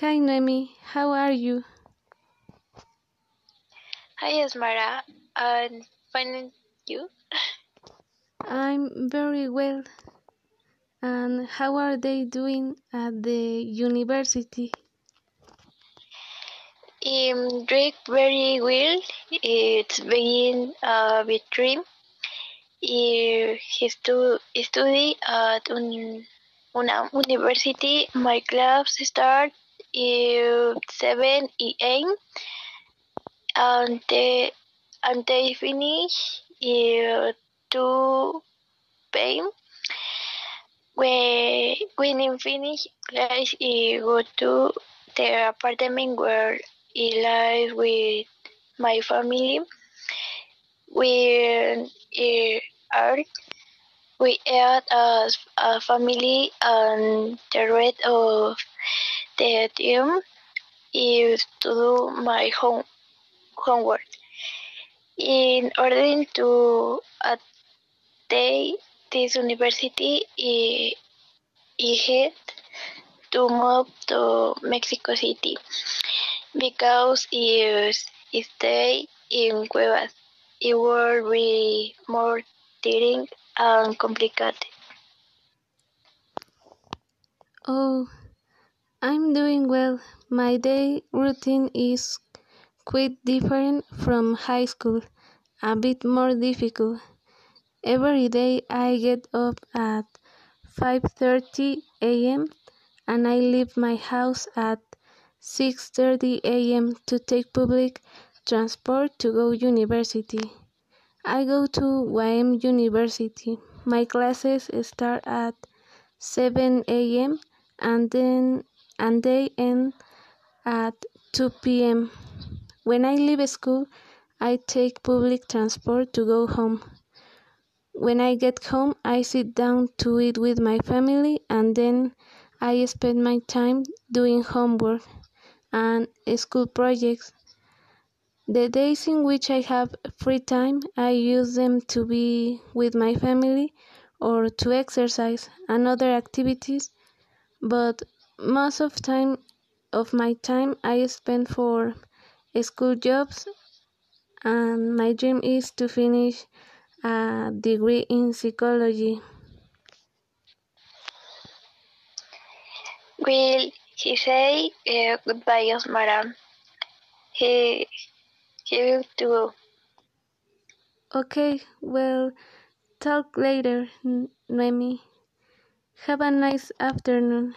Hi Noemi, how are you? Hi Esmara, I'm fine you? I'm very well. And how are they doing at the university? I'm doing very well. It's been a bit dream. I stu study at un, una university. My class start 7 a.m. and they, and they finish at 2 p.m. When I finish class, I eh, go to the apartment where I live with my family. We eh, are we are as a family, and the rest of the team is to do my home homework. In order to attend this university, I, I had to move to Mexico City because if I stay in Cuevas, it will be more tiring and complicated. Oh, I'm doing well. My day routine is quite different from high school, a bit more difficult. Every day I get up at 5:30 a.m. and I leave my house at 6:30 a.m. to take public transport to go university. I go to YM University. My classes start at 7 a.m. and then and they end at 2 p.m. When I leave school, I take public transport to go home. When I get home, I sit down to eat with my family and then I spend my time doing homework and school projects. The days in which I have free time, I use them to be with my family or to exercise and other activities, but most of time of my time I spend for school jobs and my dream is to finish a degree in psychology. Will he say uh, goodbye, Osmara? He, he will to Okay, well, talk later, Noemi. Have a nice afternoon.